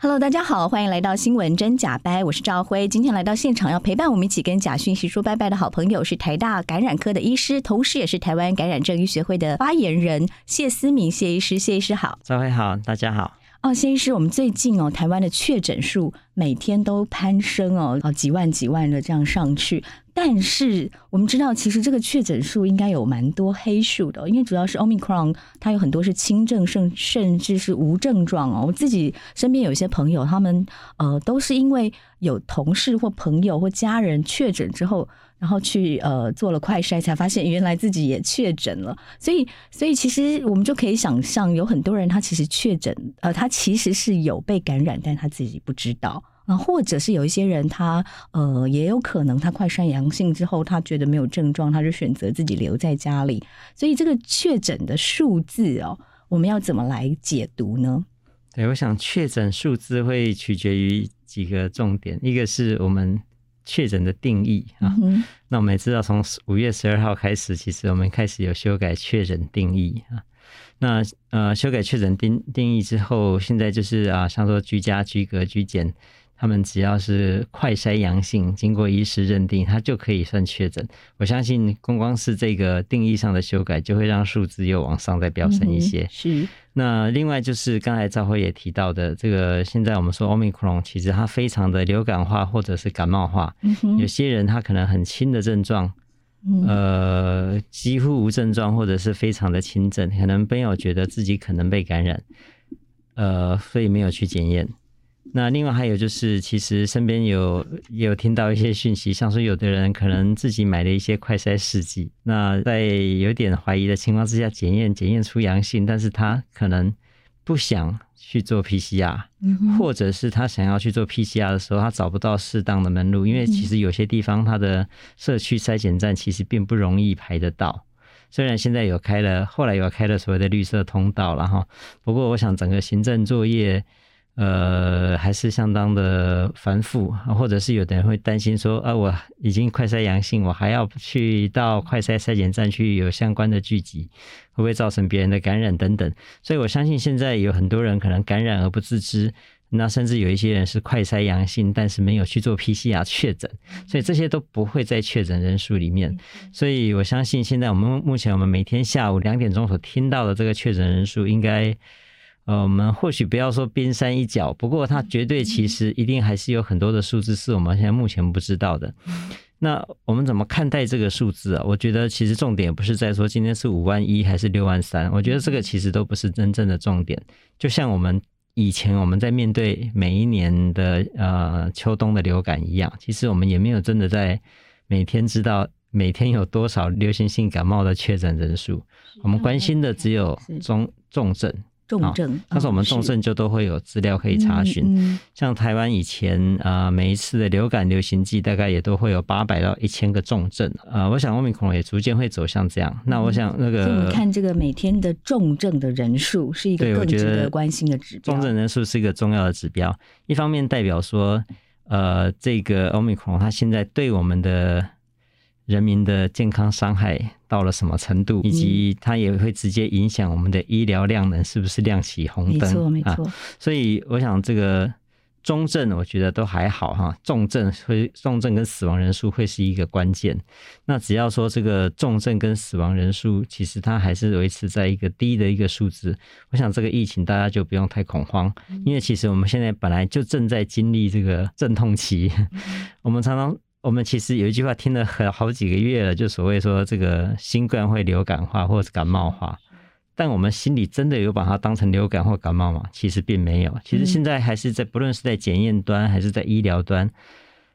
Hello，大家好，欢迎来到新闻真假掰，我是赵辉。今天来到现场要陪伴我们一起跟假讯息说拜拜的好朋友是台大感染科的医师，同时也是台湾感染症医学会的发言人谢思明谢医师。谢医师好，赵辉好，大家好。哦，谢医师，我们最近哦，台湾的确诊数每天都攀升哦，哦几万几万的这样上去。但是我们知道，其实这个确诊数应该有蛮多黑数的，因为主要是 Omicron，它有很多是轻症，甚甚至是无症状哦。我自己身边有些朋友，他们呃都是因为有同事或朋友或家人确诊之后，然后去呃做了快筛，才发现原来自己也确诊了。所以，所以其实我们就可以想象，有很多人他其实确诊，呃，他其实是有被感染，但他自己不知道。啊，或者是有一些人他，呃，也有可能他快筛阳性之后，他觉得没有症状，他就选择自己留在家里。所以这个确诊的数字哦，我们要怎么来解读呢？对，我想确诊数字会取决于几个重点，一个是我们确诊的定义啊。嗯、那我们也知道，从五月十二号开始，其实我们开始有修改确诊定义啊。那呃，修改确诊定定义之后，现在就是啊，像说居家、居隔、居检。他们只要是快筛阳性，经过医师认定，他就可以算确诊。我相信，光光是这个定义上的修改，就会让数字又往上再飙升一些。嗯、是。那另外就是刚才赵辉也提到的，这个现在我们说 Omicron，其实它非常的流感化或者是感冒化。嗯、有些人他可能很轻的症状，呃，几乎无症状，或者是非常的轻症，可能没有觉得自己可能被感染，呃，所以没有去检验。那另外还有就是，其实身边有也有听到一些讯息，像说有的人可能自己买了一些快筛试剂，那在有点怀疑的情况之下检验，检验出阳性，但是他可能不想去做 PCR，或者是他想要去做 PCR 的时候，他找不到适当的门路，因为其实有些地方它的社区筛检站其实并不容易排得到，虽然现在有开了，后来有开了所谓的绿色通道了哈，不过我想整个行政作业。呃，还是相当的繁复，或者是有的人会担心说，啊，我已经快筛阳性，我还要去到快筛筛检站去有相关的聚集，会不会造成别人的感染等等？所以我相信现在有很多人可能感染而不自知，那甚至有一些人是快筛阳性，但是没有去做 PCR 确诊，所以这些都不会在确诊人数里面。所以我相信现在我们目前我们每天下午两点钟所听到的这个确诊人数应该。呃，我们或许不要说冰山一角，不过它绝对其实一定还是有很多的数字是我们现在目前不知道的。那我们怎么看待这个数字啊？我觉得其实重点不是在说今天是五万一还是六万三，我觉得这个其实都不是真正的重点。就像我们以前我们在面对每一年的呃秋冬的流感一样，其实我们也没有真的在每天知道每天有多少流行性感冒的确诊人数，我们关心的只有中重症。重症，但是我们重症就都会有资料可以查询。嗯嗯、像台湾以前啊、呃，每一次的流感流行季，大概也都会有八百到一千个重症啊、呃。我想 Omicron 也逐渐会走向这样。嗯、那我想那个，嗯、你看这个每天的重症的人数是一个更值得关心的指标。重症人数是一个重要的指标，一方面代表说，呃，这个 Omicron 它现在对我们的。人民的健康伤害到了什么程度，以及它也会直接影响我们的医疗量能是不是亮起红灯？没错，没错。所以我想这个中症我觉得都还好哈，重症会重症跟死亡人数会是一个关键。那只要说这个重症跟死亡人数其实它还是维持在一个低的一个数字，我想这个疫情大家就不用太恐慌，因为其实我们现在本来就正在经历这个阵痛期，我们常常。我们其实有一句话听了很好几个月了，就所谓说这个新冠会流感化或者感冒化，但我们心里真的有把它当成流感或感冒吗？其实并没有。其实现在还是在不论是在检验端，还是在医疗端，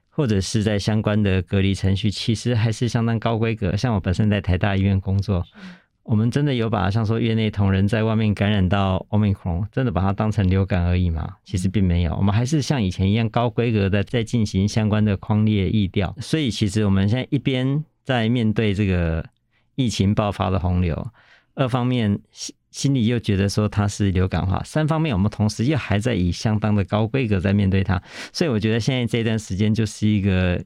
或者是在相关的隔离程序，其实还是相当高规格。像我本身在台大医院工作，我们真的有把像说院内同仁在外面感染到 Omicron，真的把它当成流感而已吗？其实并没有，我们还是像以前一样高规格的在进行相关的框列疫调。所以其实我们现在一边在面对这个疫情爆发的洪流，二方面心心里又觉得说它是流感化，三方面我们同时又还在以相当的高规格在面对它。所以我觉得现在这段时间就是一个。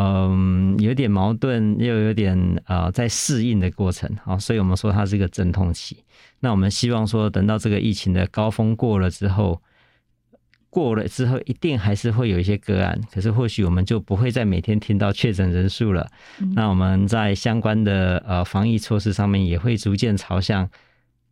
嗯，有点矛盾，又有点呃，在适应的过程啊，所以我们说它是一个阵痛期。那我们希望说，等到这个疫情的高峰过了之后，过了之后，一定还是会有一些个案，可是或许我们就不会再每天听到确诊人数了。嗯。那我们在相关的呃防疫措施上面，也会逐渐朝向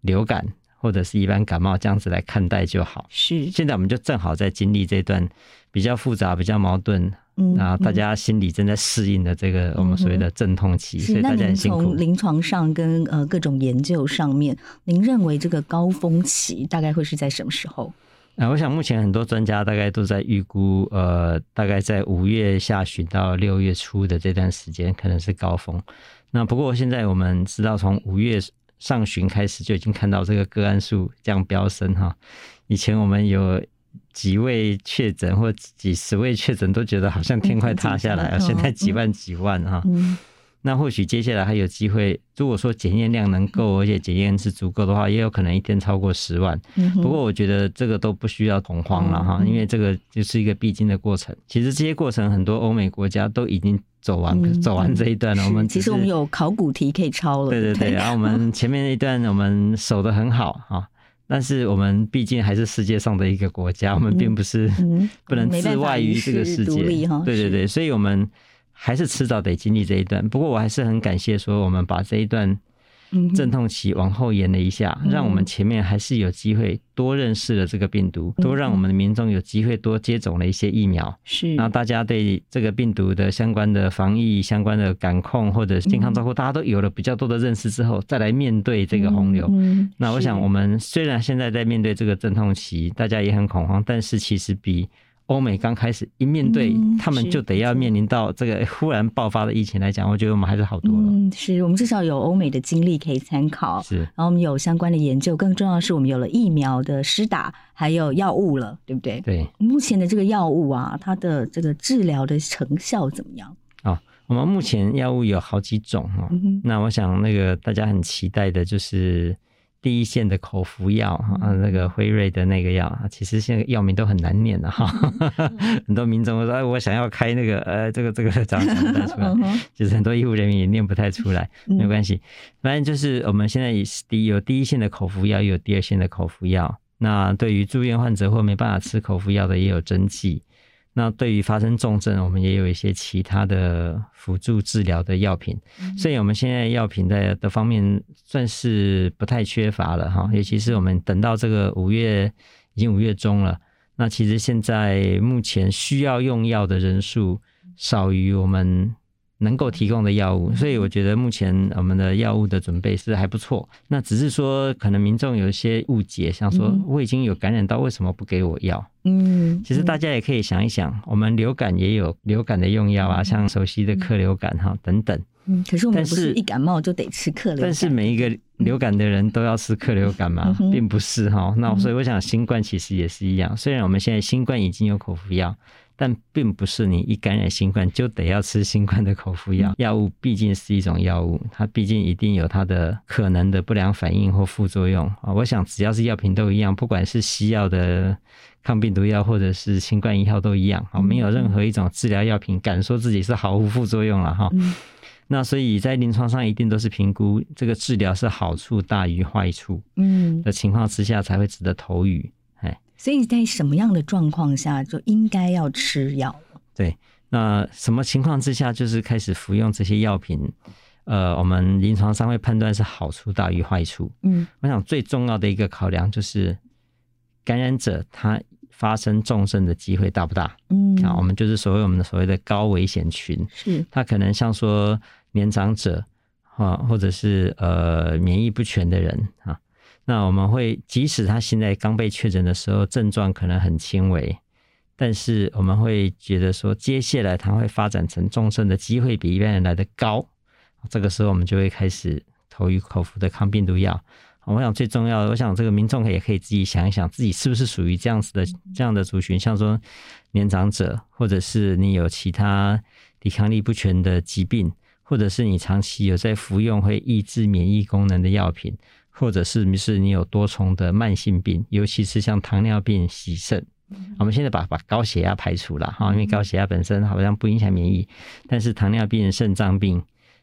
流感或者是一般感冒这样子来看待就好。是，现在我们就正好在经历这段比较复杂、比较矛盾。嗯，那大家心里正在适应的这个我们所谓的阵痛期，嗯、所以大家很辛苦。从临床上跟呃各种研究上面，您认为这个高峰期大概会是在什么时候？啊，我想目前很多专家大概都在预估，呃，大概在五月下旬到六月初的这段时间可能是高峰。那不过现在我们知道，从五月上旬开始就已经看到这个个案数这样飙升哈。以前我们有。几位确诊或几十位确诊，都觉得好像天快塌下来了。现在几万几万哈，那或许接下来还有机会。如果说检验量能够，而且检验是足够的话，也有可能一天超过十万。不过我觉得这个都不需要恐慌了哈，因为这个就是一个必经的过程。其实这些过程很多欧美国家都已经走完走完这一段了。我们其实我们有考古题可以抄了。对对对，然后我们 前面那一段我们守得很好哈。但是我们毕竟还是世界上的一个国家，我们并不是不能自外于这个世界。对对对，所以我们还是迟早得经历这一段。不过我还是很感谢说，我们把这一段。阵痛期往后延了一下，让我们前面还是有机会多认识了这个病毒，多让我们的民众有机会多接种了一些疫苗。是，那大家对这个病毒的相关的防疫、相关的感控或者健康照顾，大家都有了比较多的认识之后，再来面对这个洪流。那我想，我们虽然现在在面对这个阵痛期，大家也很恐慌，但是其实比。欧美刚开始一面对，他们就得要面临到这个忽然爆发的疫情来讲，我觉得我们还是好多了。嗯，是我们至少有欧美的经历可以参考，是，然后我们有相关的研究，更重要的是我们有了疫苗的施打，还有药物了，对不对？对。目前的这个药物啊，它的这个治疗的成效怎么样？哦，我们目前药物有好几种哈，嗯，那我想那个大家很期待的就是。第一线的口服药啊，那个辉瑞的那个药，其实现在药名都很难念的哈。很多民众说：“哎，我想要开那个呃，这个这个怎么讲不太出来？” 就是很多医护人员也念不太出来，没关系。反正就是我们现在第有第一线的口服药，也有第二线的口服药。那对于住院患者或没办法吃口服药的，也有针剂。那对于发生重症，我们也有一些其他的辅助治疗的药品，所以我们现在药品在的方面算是不太缺乏了哈。尤其是我们等到这个五月，已经五月中了，那其实现在目前需要用药的人数少于我们。能够提供的药物，所以我觉得目前我们的药物的准备是还不错。那只是说，可能民众有一些误解，想说我已经有感染到，为什么不给我药？嗯，其实大家也可以想一想，我们流感也有流感的用药啊，像熟悉的克流感哈等等。嗯，可是我们不是一感冒就得吃克流感。但是每一个流感的人都要吃克流感吗？并不是哈。那所以我想，新冠其实也是一样。虽然我们现在新冠已经有口服药。但并不是你一感染新冠就得要吃新冠的口服药，药物毕竟是一种药物，它毕竟一定有它的可能的不良反应或副作用啊。我想只要是药品都一样，不管是西药的抗病毒药或者是新冠一号都一样啊，没有任何一种治疗药品敢说自己是毫无副作用了哈。那所以在临床上一定都是评估这个治疗是好处大于坏处嗯的情况之下才会值得投予。所以在什么样的状况下就应该要吃药？对，那什么情况之下就是开始服用这些药品？呃，我们临床上会判断是好处大于坏处。嗯，我想最重要的一个考量就是感染者他发生重症的机会大不大？嗯，啊，我们就是所谓我们的所谓的高危险群，是他可能像说年长者啊，或者是呃免疫不全的人啊。那我们会，即使他现在刚被确诊的时候症状可能很轻微，但是我们会觉得说，接下来他会发展成重症的机会比一般人来的高。这个时候我们就会开始投予口服的抗病毒药。我想最重要的，我想这个民众也可以自己想一想，自己是不是属于这样子的这样的族群，像说年长者，或者是你有其他抵抗力不全的疾病，或者是你长期有在服用会抑制免疫功能的药品，或者是你是你有多重的慢性病，尤其是像糖尿病、洗肾。我们现在把把高血压排除了哈，因为高血压本身好像不影响免疫，但是糖尿病、肾脏病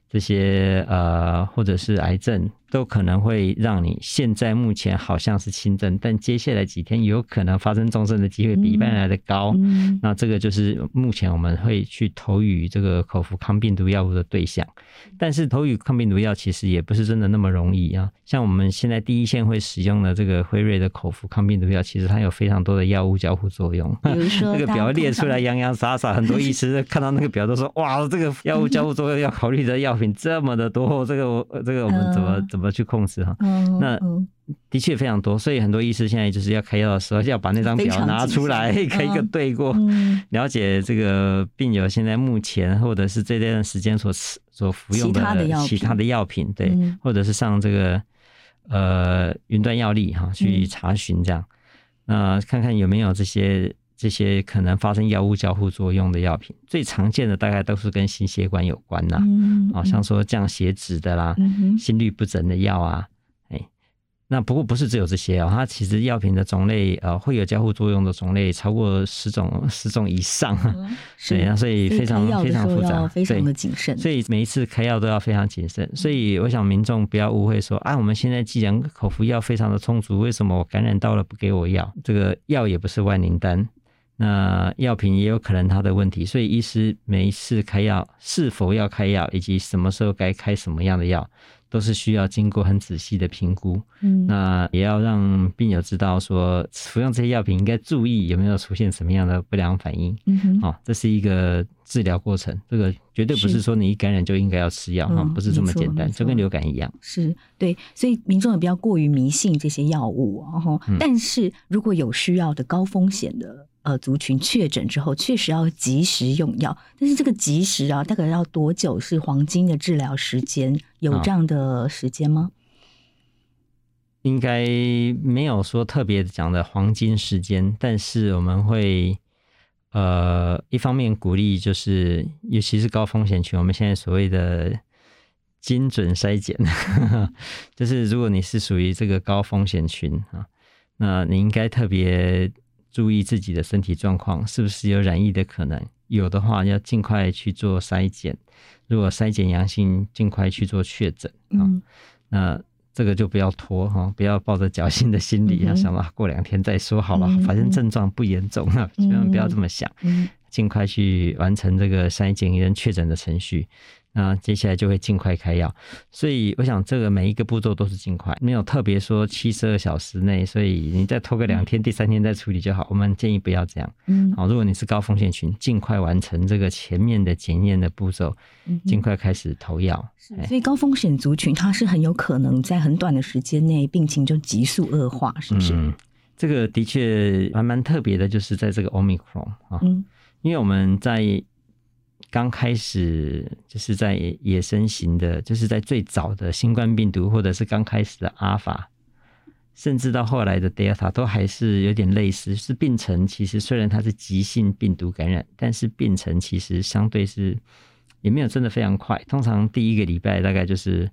这些呃，或者是癌症。都可能会让你现在目前好像是轻症，但接下来几天有可能发生重症的机会比一般人来的高。嗯。那这个就是目前我们会去投予这个口服抗病毒药物的对象。但是投予抗病毒药其实也不是真的那么容易啊。像我们现在第一线会使用的这个辉瑞的口服抗病毒药，其实它有非常多的药物交互作用。比如说，这个表列出来洋洋洒洒，很多医师 看到那个表都说：“哇，这个药物交互作用要考虑的药品这么的多，这个这个我们怎么怎么？”去控制哈，那的确非常多，所以很多医师现在就是要开药的时候，要把那张表拿出来，一个一个对过，了解这个病友现在目前或者是这段时间所吃所服用的其他的药品，对，或者是上这个呃云端药历哈去查询这样，那看看有没有这些。这些可能发生药物交互作用的药品，最常见的大概都是跟心血管有关呐，啊，像说降血脂的啦，心律不整的药啊。那不过不是只有这些哦，它其实药品的种类呃会有交互作用的种类超过十种十种以上，对啊，所以非常非常复杂，非常的谨慎。所以每一次开药都要非常谨慎。所以我想民众不要误会说啊，我们现在既然口服药非常的充足，为什么我感染到了不给我药？这个药也不是万灵丹。那药品也有可能它的问题，所以医师每一次开药是否要开药，以及什么时候该开什么样的药，都是需要经过很仔细的评估。嗯，那也要让病友知道说，服用这些药品应该注意有没有出现什么样的不良反应。嗯哼，哦，这是一个治疗过程，这个绝对不是说你一感染就应该要吃药哈，不是这么简单，就跟流感一样。是对，所以民众也不要过于迷信这些药物，然后，但是如果有需要的高风险的。呃，族群确诊之后，确实要及时用药，但是这个及时啊，大概要多久是黄金的治疗时间？有这样的时间吗？应该没有说特别讲的黄金时间，但是我们会呃，一方面鼓励，就是尤其是高风险群，我们现在所谓的精准筛检，就是如果你是属于这个高风险群啊，那你应该特别。注意自己的身体状况，是不是有染疫的可能？有的话，要尽快去做筛检。如果筛检阳性，尽快去做确诊啊。那这个就不要拖哈，不要抱着侥幸的心理啊，想到过两天再说好了，反正症状不严重啊，千万不要这么想。尽快去完成这个筛检跟确诊的程序。那接下来就会尽快开药，所以我想这个每一个步骤都是尽快，没有特别说七十二小时内，所以你再拖个两天，第三天再处理就好。我们建议不要这样。嗯，好，如果你是高风险群，尽快完成这个前面的检验的步骤，尽快开始投药。所以高风险族群，它是很有可能在很短的时间内病情就急速恶化，是不是？嗯，这个的确还蛮特别的，就是在这个 Omicron 啊，嗯，因为我们在。刚开始就是在野生型的，就是在最早的新冠病毒，或者是刚开始的阿尔法，甚至到后来的德尔塔，都还是有点类似。是病程其实虽然它是急性病毒感染，但是病程其实相对是也没有真的非常快。通常第一个礼拜大概就是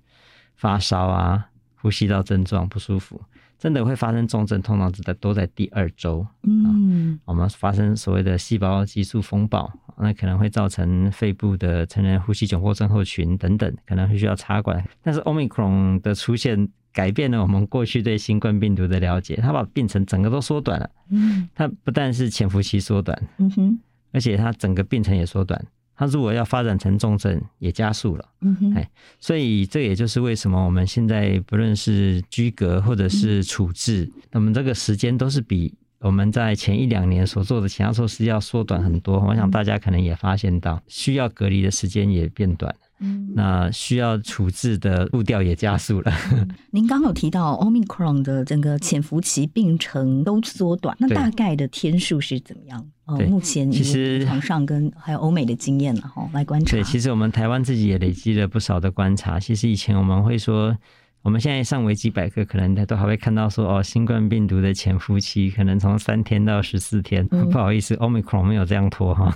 发烧啊，呼吸道症状不舒服。真的会发生重症，通常只在都在第二周。嗯，我们发生所谓的细胞激素风暴，那可能会造成肺部的成人呼吸窘迫症候群等等，可能会需要插管。但是 Omicron 的出现改变了我们过去对新冠病毒的了解，它把病程整个都缩短了。嗯，它不但是潜伏期缩短，嗯哼，而且它整个病程也缩短。它如果要发展成重症，也加速了。嗯哼，哎，所以这也就是为什么我们现在不论是居隔或者是处置，那么这个时间都是比我们在前一两年所做的其他措施要缩短很多。我想大家可能也发现到，需要隔离的时间也变短。嗯，那需要处置的步调也加速了。嗯、您刚有提到 Omicron 的整个潜伏期病程都缩短，那大概的天数是怎么样？哦，目前其实场上跟还有欧美的经验了哈，来观察。对，其实我们台湾自己也累积了不少的观察。其实以前我们会说。我们现在上维基百科，可能都还会看到说哦，新冠病毒的潜伏期可能从三天到十四天。嗯、不好意思，Omicron 没有这样拖哈。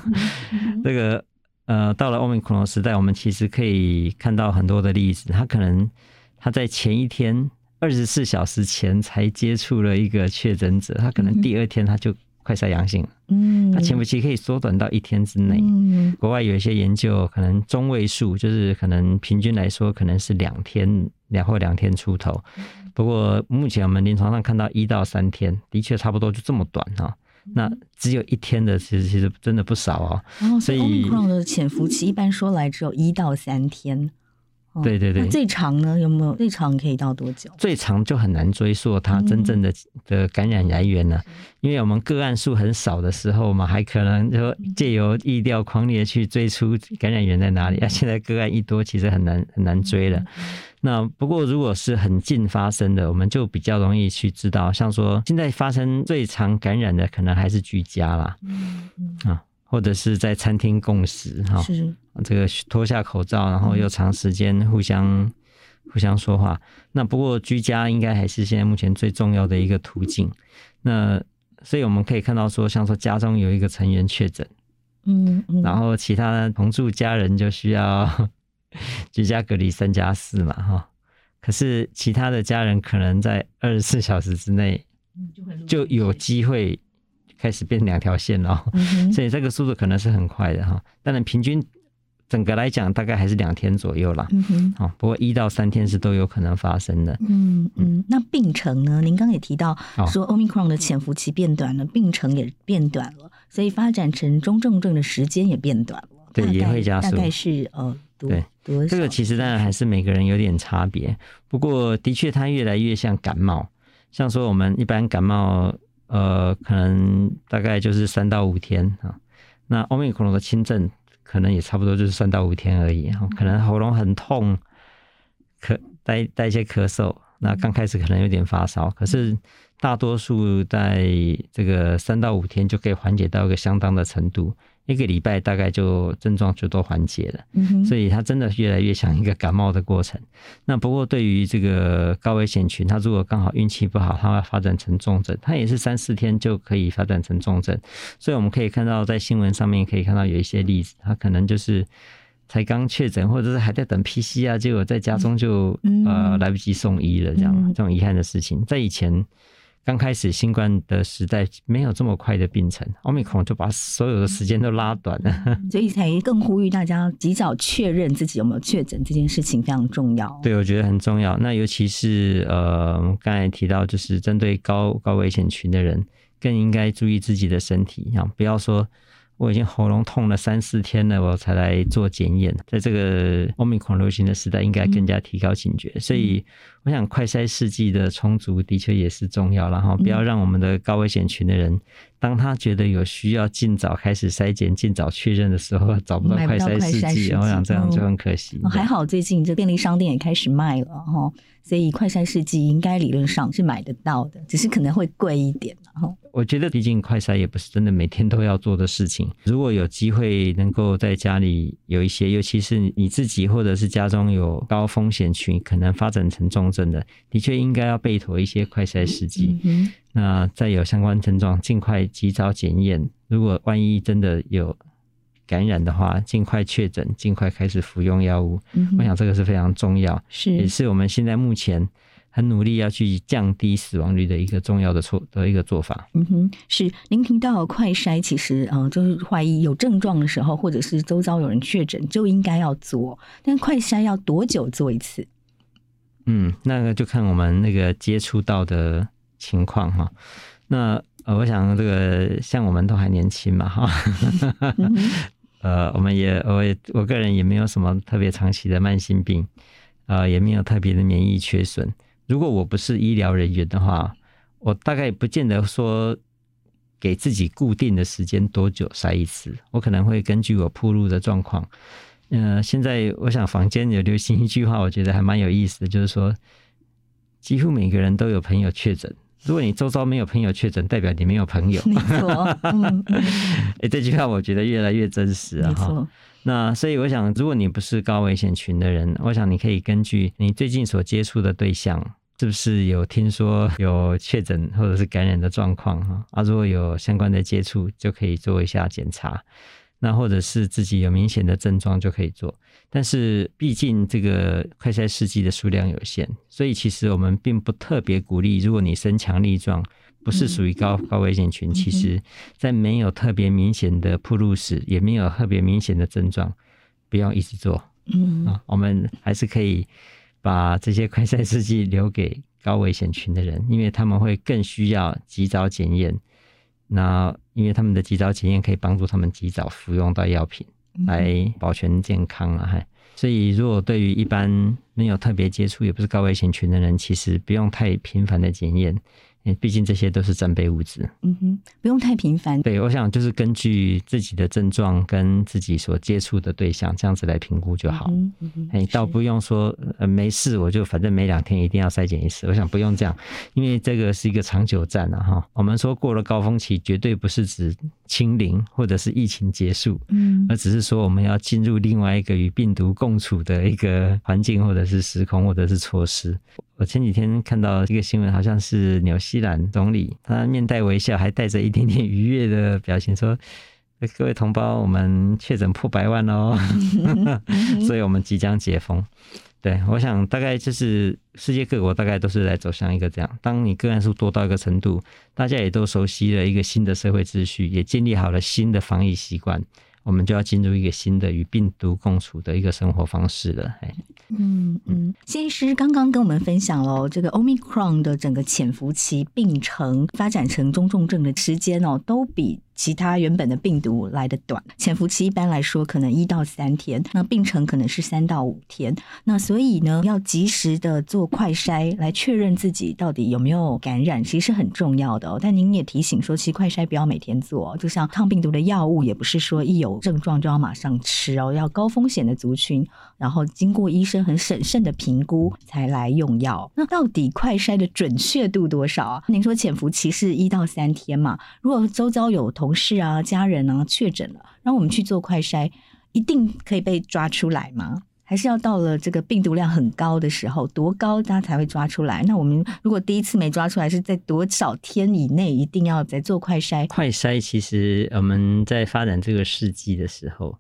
嗯、这个呃，到了 Omicron 时代，我们其实可以看到很多的例子。他可能他在前一天二十四小时前才接触了一个确诊者，他可能第二天他就快筛阳性了。嗯，它潜伏期可以缩短到一天之内。嗯，国外有一些研究，可能中位数就是可能平均来说，可能是两天。两或两天出头，不过目前我们临床上看到一到三天，的确差不多就这么短哈。那只有一天的，其实其实真的不少哦。哦，所以 Omicron 的潜伏期一般说来只有一到三天。对对对，最长呢？有没有最长可以到多久？最长就很难追溯它真正的的感染来源了，因为我们个案数很少的时候嘛，还可能说借由疫调匡列去追出感染源在哪里啊。现在个案一多，其实很难很难追了。那不过如果是很近发生的，我们就比较容易去知道，像说现在发生最常感染的，可能还是居家啦，啊。或者是在餐厅共食哈，是这个脱下口罩，然后又长时间互相、嗯、互相说话。那不过居家应该还是现在目前最重要的一个途径。那所以我们可以看到说，像说家中有一个成员确诊，嗯，嗯，然后其他同住家人就需要 居家隔离三加四嘛哈。可是其他的家人可能在二十四小时之内就有机会。开始变两条线了，嗯、所以这个速度可能是很快的哈。当然，平均整个来讲，大概还是两天左右啦。嗯哼，不过一到三天是都有可能发生的。嗯嗯，那病程呢？您刚刚也提到说，Omicron 的潜伏期变短了，哦、病程也变短了，所以发展成中重症的时间也变短了。对，也会加速。大概是呃，对，这个其实当然还是每个人有点差别。不过，的确它越来越像感冒，像说我们一般感冒。呃，可能大概就是三到五天啊。那奥密克戎的轻症可能也差不多就是三到五天而已啊。可能喉咙很痛，咳带带一些咳嗽，那刚开始可能有点发烧，可是大多数在这个三到五天就可以缓解到一个相当的程度。一个礼拜大概就症状就都缓解了，嗯、所以它真的越来越像一个感冒的过程。那不过对于这个高危险群，他如果刚好运气不好，他会发展成重症，他也是三四天就可以发展成重症。所以我们可以看到，在新闻上面可以看到有一些例子，他可能就是才刚确诊，或者是还在等 PCR，结果在家中就、嗯、呃来不及送医了，这样、嗯、这种遗憾的事情，在以前。刚开始新冠的时代没有这么快的病程奥密克戎就把所有的时间都拉短了，所以才更呼吁大家及早确认自己有没有确诊这件事情非常重要。对，我觉得很重要。那尤其是呃，刚才提到就是针对高高危险群的人，更应该注意自己的身体，啊，不要说。我已经喉咙痛了三四天了，我才来做检验。在这个 Omicron 流行的时代，应该更加提高警觉。嗯、所以，我想快筛试剂的充足的确也是重要。然后，不要让我们的高危险群的人，当他觉得有需要，尽早开始筛检、尽早确认的时候，找不到快筛试剂，我想这样就很可惜。哦、还好最近这便利商店也开始卖了哈，所以快筛试剂应该理论上是买得到的，只是可能会贵一点。我觉得，毕竟快筛也不是真的每天都要做的事情。如果有机会能够在家里有一些，尤其是你自己或者是家中有高风险群，可能发展成重症的，的确应该要备妥一些快筛试剂。那再有相关症状，尽快及早检验。如果万一真的有感染的话，尽快确诊，尽快开始服用药物。嗯、我想这个是非常重要，是也是我们现在目前。很努力要去降低死亡率的一个重要的措的一个做法。嗯哼，是您提到快筛，其实嗯、呃，就是怀疑有症状的时候，或者是周遭有人确诊，就应该要做。但快筛要多久做一次？嗯，那个就看我们那个接触到的情况哈。那呃，我想这个像我们都还年轻嘛哈，呃，我们也我也我个人也没有什么特别长期的慢性病，呃，也没有特别的免疫缺损。如果我不是医疗人员的话，我大概不见得说给自己固定的时间多久筛一次，我可能会根据我铺路的状况，呃，现在我想房间有流行一句话，我觉得还蛮有意思的，就是说，几乎每个人都有朋友确诊。如果你周遭没有朋友确诊，代表你没有朋友。没错，嗯，哎，这句话我觉得越来越真实啊！哈，那所以我想，如果你不是高危险群的人，我想你可以根据你最近所接触的对象，是不是有听说有确诊或者是感染的状况哈？啊，如果有相关的接触，就可以做一下检查。那或者是自己有明显的症状就可以做，但是毕竟这个快筛试剂的数量有限，所以其实我们并不特别鼓励。如果你身强力壮，不是属于高高危险群，其实在没有特别明显的暴露史，也没有特别明显的症状，不要一直做。嗯啊，我们还是可以把这些快筛试剂留给高危险群的人，因为他们会更需要及早检验。那因为他们的及早检验可以帮助他们及早服用到药品，来保全健康啊！哈，所以如果对于一般没有特别接触，也不是高危险群的人，其实不用太频繁的检验。毕竟这些都是战备物资，嗯哼，不用太频繁。对，我想就是根据自己的症状跟自己所接触的对象这样子来评估就好。嗯嗯，哎，倒不用说呃没事，我就反正每两天一定要筛检一次。我想不用这样，因为这个是一个长久战啊哈。我们说过了高峰期，绝对不是指清零或者是疫情结束，嗯，而只是说我们要进入另外一个与病毒共处的一个环境或者是时空或者是措施。我前几天看到一个新闻，好像是纽西兰总理，他面带微笑，还带着一点点愉悦的表情，说：“各位同胞，我们确诊破百万哦，所以我们即将解封。”对，我想大概就是世界各国大概都是在走向一个这样，当你个案数多到一个程度，大家也都熟悉了一个新的社会秩序，也建立好了新的防疫习惯。我们就要进入一个新的与病毒共处的一个生活方式了。嗯嗯，谢医师刚刚跟我们分享了这个 Omicron 的整个潜伏期、病程、发展成中重症的时间哦，都比其他原本的病毒来的短，潜伏期一般来说可能一到三天，那病程可能是三到五天。那所以呢，要及时的做快筛来确认自己到底有没有感染，其实是很重要的。但您也提醒说，其实快筛不要每天做，就像抗病毒的药物，也不是说一有症状就要马上吃哦，要高风险的族群，然后经过医生很审慎的评估才来用药。那到底快筛的准确度多少啊？您说潜伏期是一到三天嘛？如果周遭有同同事啊，家人啊，确诊了，然后我们去做快筛，一定可以被抓出来吗？还是要到了这个病毒量很高的时候，多高他才会抓出来？那我们如果第一次没抓出来，是在多少天以内一定要再做快筛？快筛其实我们在发展这个试剂的时候，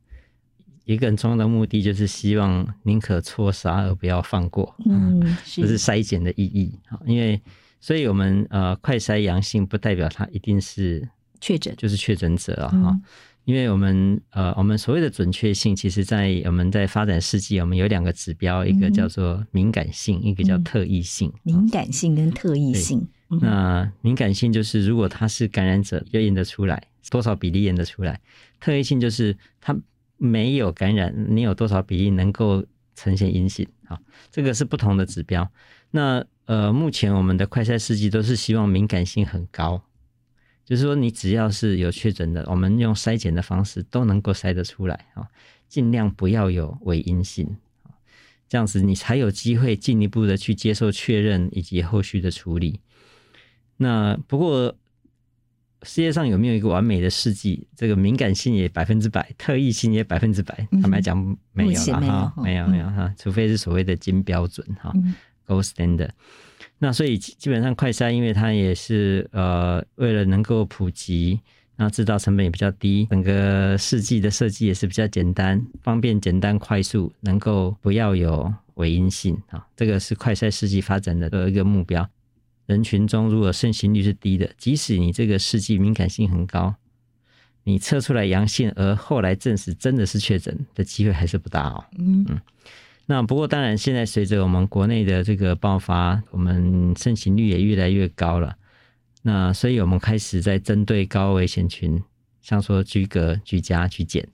一个很重要的目的就是希望宁可错杀而不要放过，嗯，这是筛检的意义。因为所以我们呃快筛阳性不代表它一定是。确诊就是确诊者啊，哈、嗯，因为我们呃，我们所谓的准确性，其实在我们在发展世纪，我们有两个指标，一个叫做敏感性，一个叫特异性。敏感性跟特异性，那敏感性就是如果他是感染者，要验得出来，多少比例验得出来；特异性就是他没有感染，你有多少比例能够呈现阴性？好，这个是不同的指标。那呃，目前我们的快筛试剂都是希望敏感性很高。就是说，你只要是有确诊的，我们用筛检的方式都能够筛得出来啊，尽量不要有伪阴性，这样子你才有机会进一步的去接受确认以及后续的处理。那不过世界上有没有一个完美的试剂？这个敏感性也百分之百，特异性也百分之百？坦白讲，没有了哈，没有没有哈，除非是所谓的金标准哈，Gold Standard。那所以基本上快筛，因为它也是呃为了能够普及，那制造成本也比较低，整个试剂的设计也是比较简单，方便、简单、快速，能够不要有伪阴性啊。这个是快筛试剂发展的一个目标。人群中如果盛行率是低的，即使你这个试剂敏感性很高，你测出来阳性，而后来证实真的是确诊的机会还是不大哦。嗯嗯。那不过当然，现在随着我们国内的这个爆发，我们盛行率也越来越高了。那所以我们开始在针对高危险群，像说居隔、居家、去检，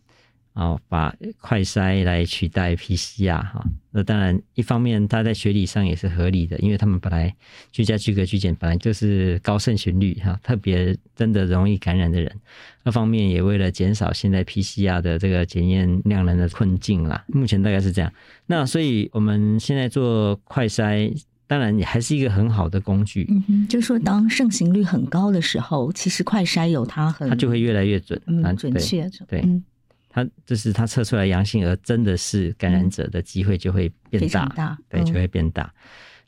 哦，把快筛来取代 PCR 哈，那当然一方面它在学理上也是合理的，因为他们本来居家居隔居检本来就是高盛行率哈，特别真的容易感染的人。二方面也为了减少现在 PCR 的这个检验量能的困境啦，目前大概是这样。那所以我们现在做快筛，当然也还是一个很好的工具。嗯哼，就是说当盛行率很高的时候，其实快筛有它很，它就会越来越准，嗯，准确，对。对它就是它测出来阳性，而真的是感染者的机会就会变大，大对，就会变大。嗯、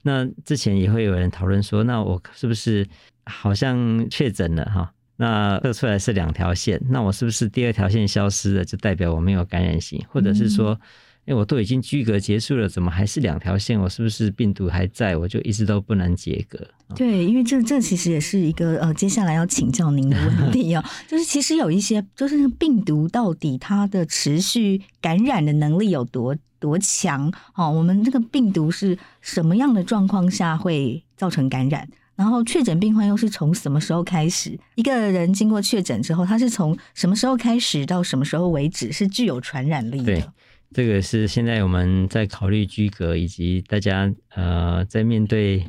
那之前也会有人讨论说，那我是不是好像确诊了哈？那测出来是两条线，那我是不是第二条线消失了，就代表我没有感染性，或者是说？嗯因为我都已经居隔结束了，怎么还是两条线？我是不是病毒还在？我就一直都不能解隔。对，因为这这其实也是一个呃，接下来要请教您的问题哦，就是其实有一些，就是病毒到底它的持续感染的能力有多多强？哦，我们这个病毒是什么样的状况下会造成感染？然后确诊病患又是从什么时候开始？一个人经过确诊之后，他是从什么时候开始到什么时候为止是具有传染力的？对。这个是现在我们在考虑居隔，以及大家呃在面对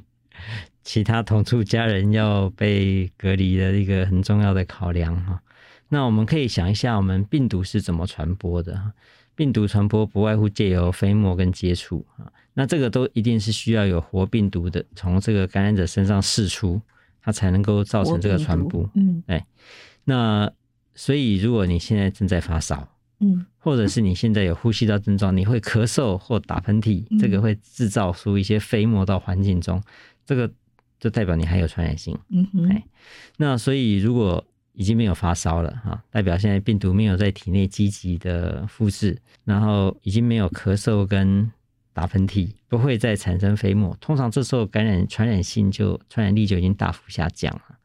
其他同住家人要被隔离的一个很重要的考量哈。那我们可以想一下，我们病毒是怎么传播的？病毒传播不外乎借由飞沫跟接触啊，那这个都一定是需要有活病毒的从这个感染者身上释出，它才能够造成这个传播。嗯，哎，那所以如果你现在正在发烧。嗯，或者是你现在有呼吸道症状，你会咳嗽或打喷嚏，这个会制造出一些飞沫到环境中，这个就代表你还有传染性。嗯哼，那所以如果已经没有发烧了哈，代表现在病毒没有在体内积极的复制，然后已经没有咳嗽跟打喷嚏，不会再产生飞沫，通常这时候感染传染性就传染力就已经大幅下降了。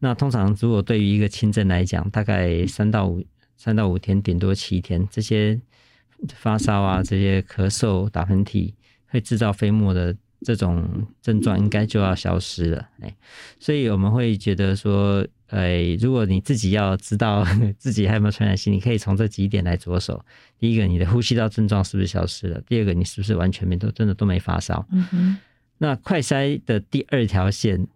那通常如果对于一个轻症来讲，大概三到五。三到五天，顶多七天，这些发烧啊，这些咳嗽、打喷嚏，会制造飞沫的这种症状，应该就要消失了。哎，所以我们会觉得说，哎，如果你自己要知道 自己还有没有传染性，你可以从这几点来着手。第一个，你的呼吸道症状是不是消失了？第二个，你是不是完全没都真的都没发烧？嗯哼。那快筛的第二条线，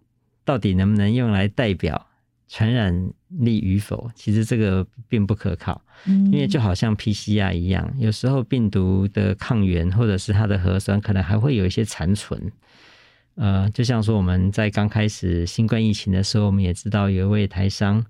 到底能不能用来代表传染力与否，其实这个并不可靠，因为就好像 PCR 一样，有时候病毒的抗原或者是它的核酸可能还会有一些残存。呃，就像说我们在刚开始新冠疫情的时候，我们也知道有一位台商，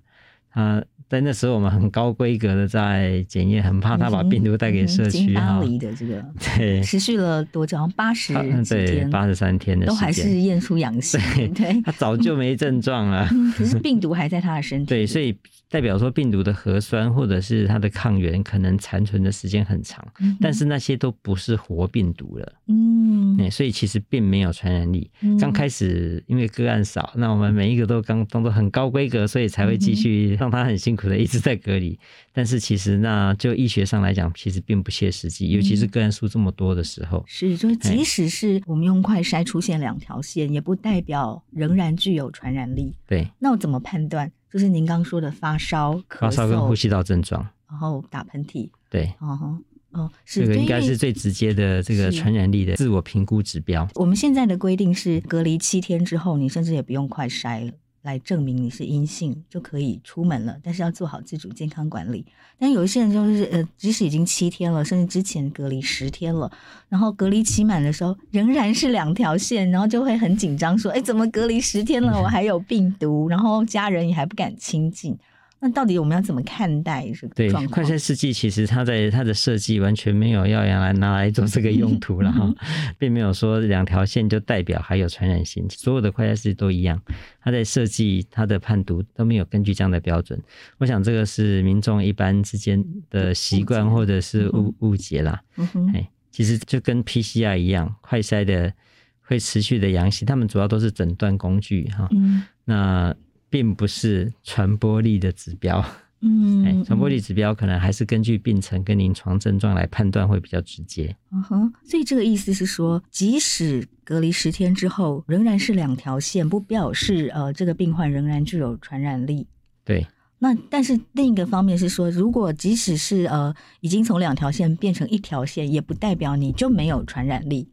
他。在那时候，我们很高规格的在检验，很怕他把病毒带给社区哈。巴黎的这个对，持续了多久？八十对八十三天的时间，都还是验出阳性。对，他早就没症状了，可是病毒还在他的身体。对，所以代表说病毒的核酸或者是它的抗原可能残存的时间很长，但是那些都不是活病毒了。嗯，所以其实并没有传染力。刚开始因为个案少，那我们每一个都刚当做很高规格，所以才会继续让他很辛苦。可能一直在隔离，但是其实那就医学上来讲，其实并不切实际，尤其是个案数这么多的时候。是，就是即使是我们用快筛出现两条线，也不代表仍然具有传染力。对，那我怎么判断？就是您刚说的发烧、发烧跟呼吸道症状，然后打喷嚏。对，哦哦，是这个应该是最直接的这个传染力的自我评估指标。我们现在的规定是隔离七天之后，你甚至也不用快筛了。来证明你是阴性就可以出门了，但是要做好自主健康管理。但有一些人就是呃，即使已经七天了，甚至之前隔离十天了，然后隔离期满的时候仍然是两条线，然后就会很紧张，说：“哎，怎么隔离十天了，我还有病毒？”然后家人也还不敢亲近。那到底我们要怎么看待这个？对，快筛试剂其实它在它的设计完全没有要用来拿来做这个用途了哈，并没有说两条线就代表还有传染性，所有的快筛试剂都一样，它在设计它的判读都没有根据这样的标准。我想这个是民众一般之间的习惯或者是误误解啦。嗯哼，哎，其实就跟 PCR 一样，快筛的会持续的阳性，他们主要都是诊断工具哈。嗯，那。并不是传播力的指标，嗯，传播力指标可能还是根据病程跟临床症状来判断会比较直接。嗯哼，所以这个意思是说，即使隔离十天之后仍然是两条线，不表示呃这个病患仍然具有传染力。对，那但是另一个方面是说，如果即使是呃已经从两条线变成一条线，也不代表你就没有传染力。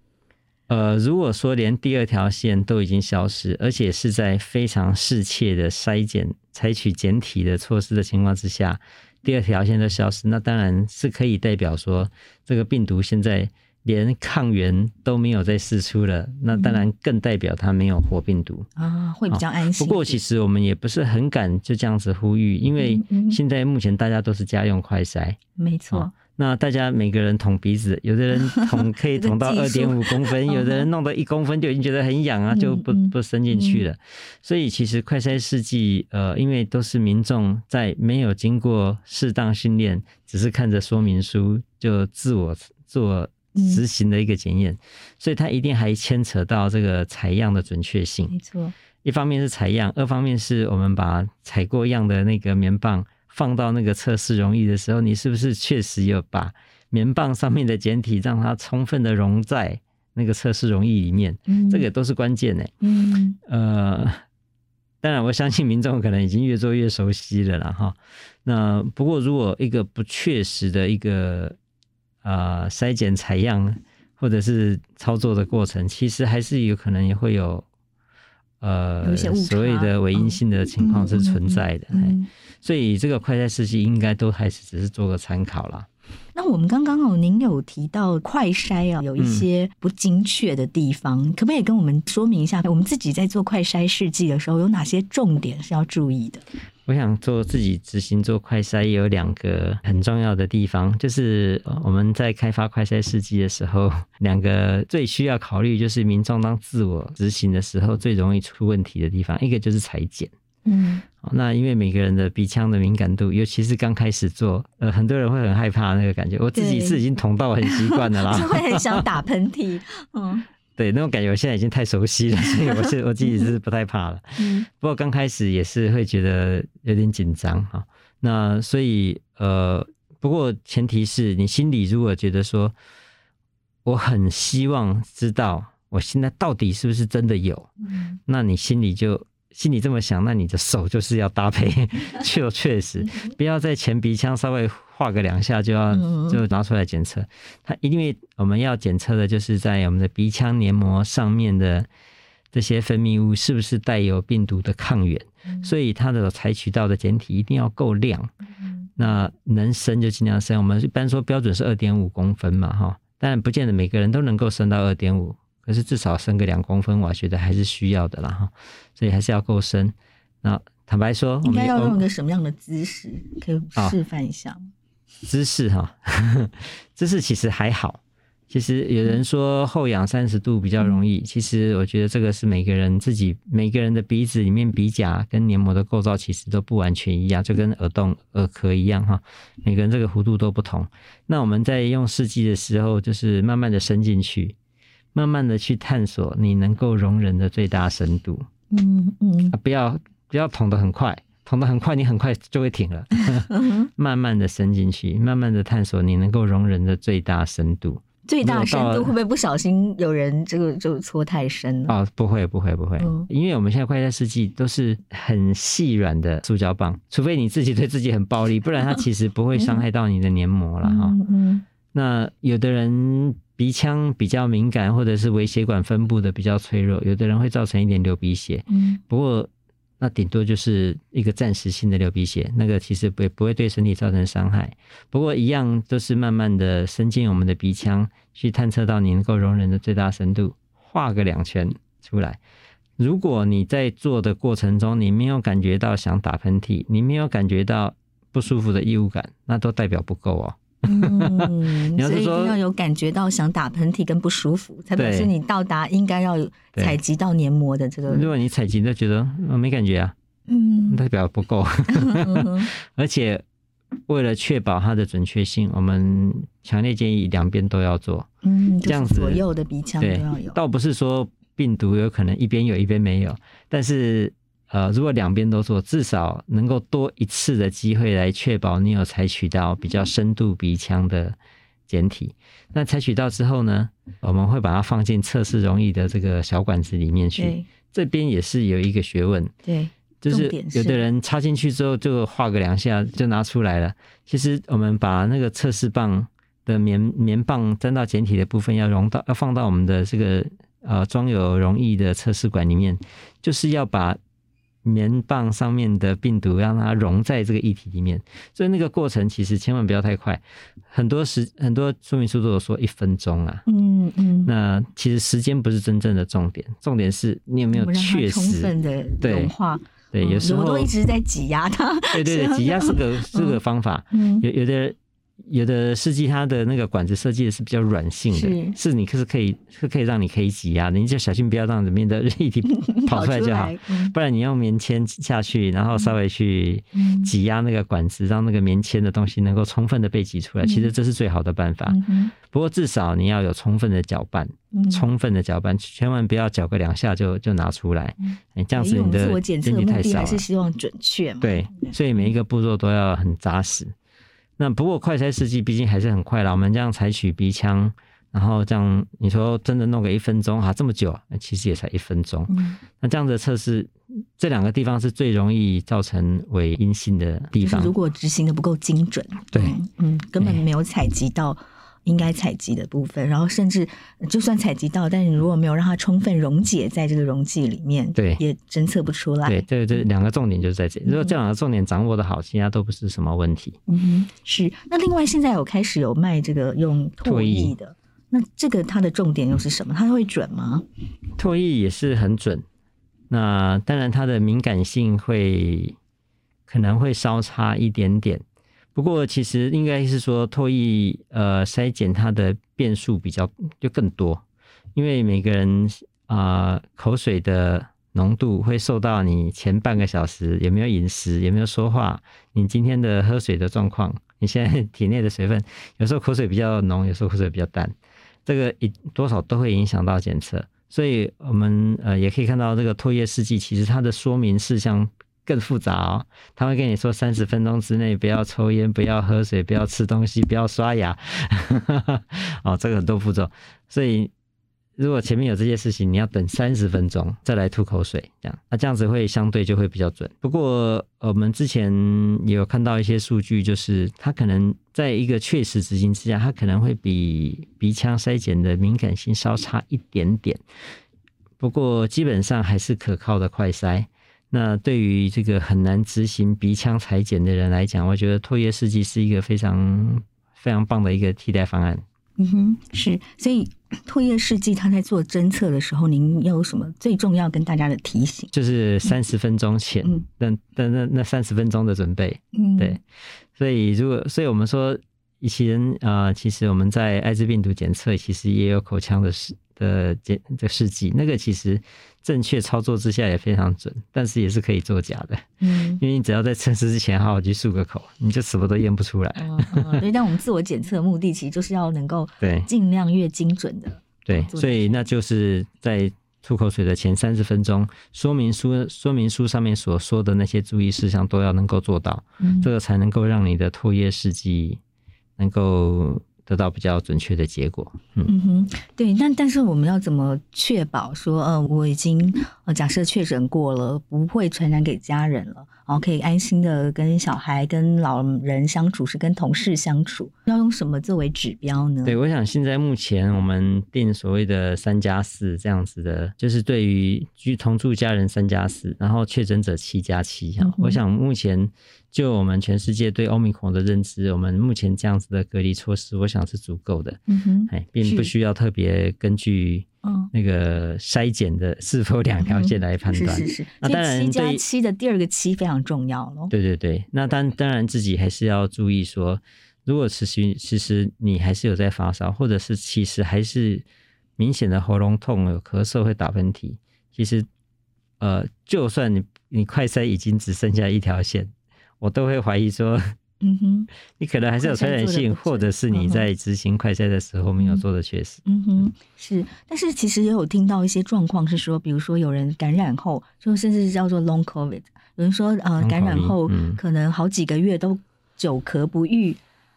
呃，如果说连第二条线都已经消失，而且是在非常适切的筛检、采取检体的措施的情况之下，第二条线都消失，那当然是可以代表说这个病毒现在连抗原都没有再释出了，那当然更代表它没有活病毒啊，会比较安心。不过其实我们也不是很敢就这样子呼吁，因为现在目前大家都是家用快筛，没错。那大家每个人捅鼻子，有的人捅可以捅到 二点五公分，有的人弄到一公分就已经觉得很痒啊，就不不伸进去了。所以其实快筛试剂，呃，因为都是民众在没有经过适当训练，只是看着说明书就自我做执行的一个检验，所以它一定还牵扯到这个采样的准确性。没错，一方面是采样，二方面是我们把采过样的那个棉棒。放到那个测试溶液的时候，你是不是确实有把棉棒上面的检体让它充分的溶在那个测试溶液里面？嗯，这个都是关键的。嗯，呃，当然，我相信民众可能已经越做越熟悉了啦哈。那不过，如果一个不确实的一个啊、呃、筛检采样或者是操作的过程，其实还是有可能也会有呃所谓的伪阴性的情况是存在的。所以这个快筛试剂应该都还是只是做个参考啦。那我们刚刚哦，您有提到快筛啊，有一些不精确的地方，嗯、可不可以跟我们说明一下？我们自己在做快筛试剂的时候，有哪些重点是要注意的？我想做自己执行做快筛，有两个很重要的地方，就是我们在开发快筛试剂的时候，两个最需要考虑，就是民众当自我执行的时候最容易出问题的地方，一个就是采检。嗯，那因为每个人的鼻腔的敏感度，尤其是刚开始做，呃，很多人会很害怕那个感觉。我自己是已经捅到很习惯了啦，就会很想打喷嚏。嗯，对，那种感觉我现在已经太熟悉了，所以我是我自己是不太怕了。嗯，不过刚开始也是会觉得有点紧张哈。那所以呃，不过前提是你心里如果觉得说，我很希望知道我现在到底是不是真的有，嗯，那你心里就。心里这么想，那你的手就是要搭配，就确实不要在前鼻腔稍微画个两下就要就拿出来检测。它因为我们要检测的就是在我们的鼻腔黏膜上面的这些分泌物是不是带有病毒的抗原，所以它的采取到的检体一定要够亮。那能深就尽量深，我们一般说标准是二点五公分嘛，哈，但不见得每个人都能够深到二点五。可是至少深个两公分，我觉得还是需要的啦哈，所以还是要够深。那坦白说，应该要用一个什么样的姿势？可以示范一下吗？姿势哈，姿势其实还好。其实有人说后仰三十度比较容易，其实我觉得这个是每个人自己每个人的鼻子里面鼻甲跟黏膜的构造其实都不完全一样，就跟耳洞、耳壳一样哈，每个人这个弧度都不同。那我们在用试剂的时候，就是慢慢的伸进去。慢慢的去探索你能够容忍的最大深度，嗯嗯，啊，不要不要捅得很快，捅得很快，你很快就会停了。慢慢的伸进去，慢慢的探索你能够容忍的最大深度。最大深度会不会不小心有人这个就搓太深了？哦，不会不会不会，嗯、因为我们现在快餐设计都是很细软的塑胶棒，除非你自己对自己很暴力，不然它其实不会伤害到你的黏膜了哈。嗯嗯，那有的人。鼻腔比较敏感，或者是微血管分布的比较脆弱，有的人会造成一点流鼻血。嗯，不过那顶多就是一个暂时性的流鼻血，那个其实不不会对身体造成伤害。不过一样都是慢慢的伸进我们的鼻腔，去探测到你能够容忍的最大深度，画个两圈出来。如果你在做的过程中，你没有感觉到想打喷嚏，你没有感觉到不舒服的异物感，那都代表不够哦。嗯，所以一定要有感觉到想打喷嚏跟不舒服，才表示你到达应该要采集到黏膜的这个。如果你采集都觉得我没感觉啊，嗯，代表不够。而且为了确保它的准确性，我们强烈建议两边都要做。嗯，这样子左右的鼻腔都要有。倒不是说病毒有可能一边有一边没有，但是。呃，如果两边都做，至少能够多一次的机会来确保你有采取到比较深度鼻腔的简体。那采取到之后呢，我们会把它放进测试容易的这个小管子里面去。这边也是有一个学问。对，就是有的人插进去之后就画个两下就拿出来了。其实我们把那个测试棒的棉棉棒沾到简体的部分要融到要放到我们的这个呃装有溶液的测试管里面，就是要把。棉棒上面的病毒让它融在这个液体里面，所以那个过程其实千万不要太快。很多时很多说明书都有说一分钟啊，嗯嗯，那其实时间不是真正的重点，重点是你有没有确实充分的融化。对，对，有时候我都一直在挤压它。对对对，挤压是个是个方法。嗯，有有的。有的试剂它的那个管子设计的是比较软性的，是，是你可是可以是可以让你可以挤压的，你就小心不要让里面的液体 跑出来就好，嗯、不然你用棉签下去，然后稍微去挤压那个管子，让那个棉签的东西能够充分的被挤出来，其实这是最好的办法。不过至少你要有充分的搅拌，充分的搅拌，千万不要搅个两下就就拿出来，你这样子你的检体太少了。是希望准确嘛？对，所以每一个步骤都要很扎实。那不过快筛试剂毕竟还是很快啦，我们这样采取鼻腔，然后这样你说真的弄个一分钟啊，这么久，其实也才一分钟。嗯、那这样的测试，这两个地方是最容易造成伪阴性的地方。如果执行的不够精准，对，嗯，根本没有采集到。应该采集的部分，然后甚至就算采集到，但是如果没有让它充分溶解在这个溶剂里面，对，也侦测不出来。对，这这两个重点就是在这里。如果这两个重点掌握的好，其他都不是什么问题。嗯哼，是。那另外现在有开始有卖这个用唾液的，那这个它的重点又是什么？它会准吗？唾液也是很准。那当然它的敏感性会可能会稍差一点点。不过，其实应该是说，唾液呃筛检它的变数比较就更多，因为每个人啊、口水的浓度会受到你前半个小时有没有饮食、有没有说话、你今天的喝水的状况、你现在体内的水分，有时候口水比较浓，有时候口水比较淡，这个一多少都会影响到检测。所以我们呃也可以看到，这个唾液试剂其实它的说明事项。更复杂哦，他会跟你说三十分钟之内不要抽烟，不要喝水，不要吃东西，不要刷牙，哦，这个很多步骤。所以如果前面有这些事情，你要等三十分钟再来吐口水，这样，那这样子会相对就会比较准。不过我们之前有看到一些数据，就是它可能在一个确实执行之下，它可能会比鼻腔筛检的敏感性稍差一点点。不过基本上还是可靠的快筛。那对于这个很难执行鼻腔裁剪的人来讲，我觉得唾液试剂是一个非常非常棒的一个替代方案。嗯哼，是。所以唾液试剂它在做侦测的时候，您有什么最重要跟大家的提醒？就是三十分钟前，嗯，那那那那三十分钟的准备，嗯，对。所以如果，所以我们说，以前啊、呃，其实我们在艾滋病毒检测，其实也有口腔的试的检的试剂，那个其实。正确操作之下也非常准，但是也是可以作假的。嗯，因为你只要在测试之前好好去漱个口，你就什么都验不出来。嗯嗯、所以，但我们自我检测的目的其实就是要能够对尽量越精准的。对，所以那就是在吐口水的前三十分钟，说明书说明书上面所说的那些注意事项都要能够做到，嗯、这个才能够让你的唾液试剂能够。得到比较准确的结果。嗯，哼，对，但但是我们要怎么确保说，呃，我已经呃假设确诊过了，不会传染给家人了，然后可以安心的跟小孩、跟老人相处，是跟同事相处，要用什么作为指标呢？对，我想现在目前我们定所谓的三加四这样子的，就是对于居同住家人三加四，然后确诊者七加七。哈，我想目前。就我们全世界对 Omicron 的认知，我们目前这样子的隔离措施，我想是足够的。嗯哼，哎，并不需要特别根据那个筛检的是否两条线来判断。是是是。那当然，七加七的第二个七非常重要喽。对对对，那当当然自己还是要注意说，如果持续其实你还是有在发烧，或者是其实还是明显的喉咙痛、有咳嗽、会打喷嚏，其实呃，就算你你快筛已经只剩下一条线。我都会怀疑说，嗯哼，你可能还是有传染性，或者是你在执行快筛的时候没有做的确实，嗯哼，是。但是其实也有听到一些状况是说，比如说有人感染后，就甚至叫做 long covid，有人说呃感染后可能好几个月都久咳不愈，嗯、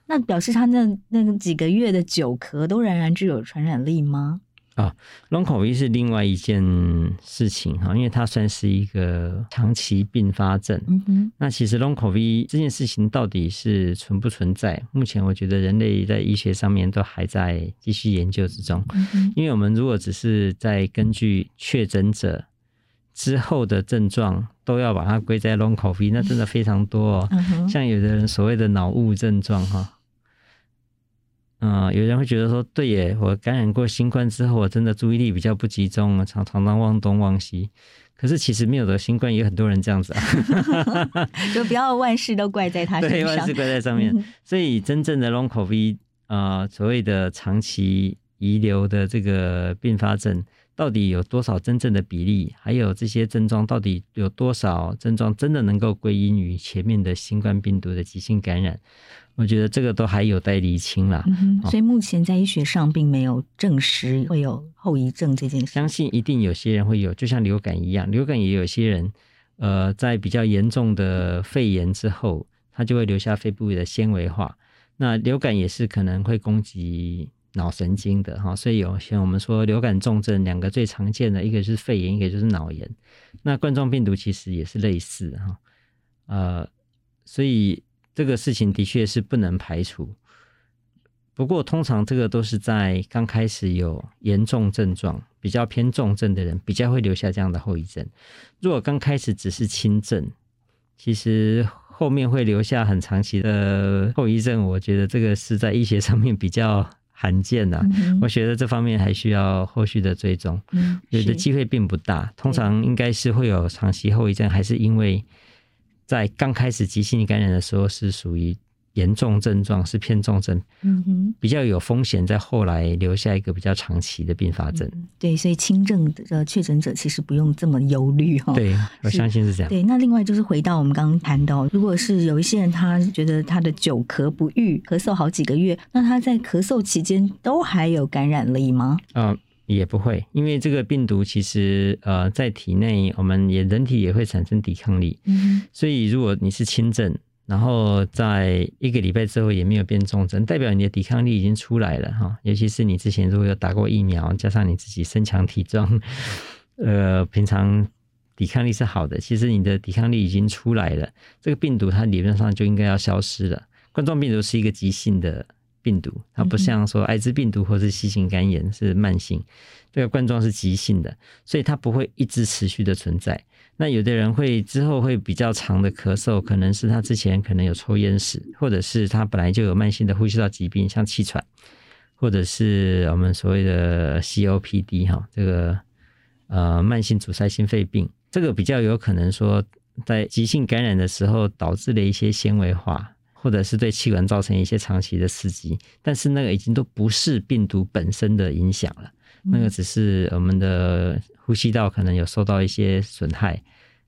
那表示他那那几个月的久咳都仍然具有传染力吗？啊，Long COVID 是另外一件事情哈，因为它算是一个长期并发症。嗯哼，那其实 Long COVID 这件事情到底是存不存在？目前我觉得人类在医学上面都还在继续研究之中。嗯哼，因为我们如果只是在根据确诊者之后的症状都要把它归在 Long COVID，那真的非常多哦。嗯哼，像有的人所谓的脑雾症状哈。嗯、呃，有人会觉得说，对耶，我感染过新冠之后，我真的注意力比较不集中，常常常忘东忘西。可是其实没有得新冠，也有很多人这样子啊 就不要万事都怪在他身上，对，万事怪在上面。所以真正的 Long COVID 啊、呃，所谓的长期遗留的这个并发症，到底有多少真正的比例？还有这些症状到底有多少症状真的能够归因于前面的新冠病毒的急性感染？我觉得这个都还有待厘清啦，嗯，所以目前在医学上并没有证实会有后遗症这件事。相信一定有些人会有，就像流感一样，流感也有些人，呃，在比较严重的肺炎之后，他就会留下肺部的纤维化。那流感也是可能会攻击脑神经的哈，所以有像我们说流感重症两个最常见的一个是肺炎，一个就是脑炎。那冠状病毒其实也是类似哈，呃，所以。这个事情的确是不能排除，不过通常这个都是在刚开始有严重症状、比较偏重症的人，比较会留下这样的后遗症。如果刚开始只是轻症，其实后面会留下很长期的后遗症，我觉得这个是在医学上面比较罕见的、啊。嗯、我觉得这方面还需要后续的追踪，嗯，有的机会并不大。通常应该是会有长期后遗症，还是因为。在刚开始急性感染的时候是属于严重症状，是偏重症，嗯哼，比较有风险，在后来留下一个比较长期的并发症。嗯、对，所以轻症的确诊者其实不用这么忧虑哈。对，我相信是这样。对，那另外就是回到我们刚刚谈到，如果是有一些人他觉得他的久咳不愈，咳嗽好几个月，那他在咳嗽期间都还有感染力吗？嗯。也不会，因为这个病毒其实呃在体内，我们也人体也会产生抵抗力。嗯，所以如果你是轻症，然后在一个礼拜之后也没有变重症，代表你的抵抗力已经出来了哈。尤其是你之前如果有打过疫苗，加上你自己身强体壮，呃，平常抵抗力是好的，其实你的抵抗力已经出来了，这个病毒它理论上就应该要消失了。冠状病毒是一个急性的。病毒它不像说艾滋病毒或是细型肝炎是慢性，这个冠状是急性的，所以它不会一直持续的存在。那有的人会之后会比较长的咳嗽，可能是他之前可能有抽烟史，或者是他本来就有慢性的呼吸道疾病，像气喘，或者是我们所谓的 COPD 哈，这个呃慢性阻塞性肺病，这个比较有可能说在急性感染的时候导致了一些纤维化。或者是对气管造成一些长期的刺激，但是那个已经都不是病毒本身的影响了，嗯、那个只是我们的呼吸道可能有受到一些损害，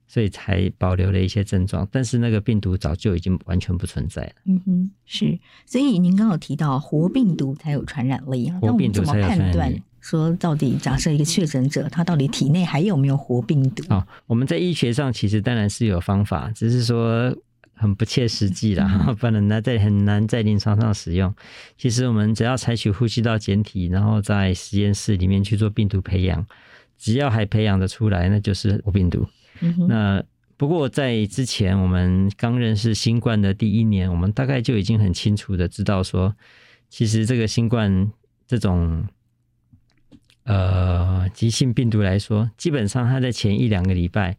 所以才保留了一些症状。但是那个病毒早就已经完全不存在了。嗯哼，是。所以您刚刚有提到活病毒才有传染力啊，活病毒才有传染力。那我们怎么判断说到底，假设一个确诊者他到底体内还有没有活病毒？啊、哦，我们在医学上其实当然是有方法，只是说。很不切实际啦，不能在很难在临床上使用。其实我们只要采取呼吸道检体，然后在实验室里面去做病毒培养，只要还培养得出来，那就是活病毒。嗯、那不过在之前我们刚认识新冠的第一年，我们大概就已经很清楚的知道说，其实这个新冠这种呃急性病毒来说，基本上它在前一两个礼拜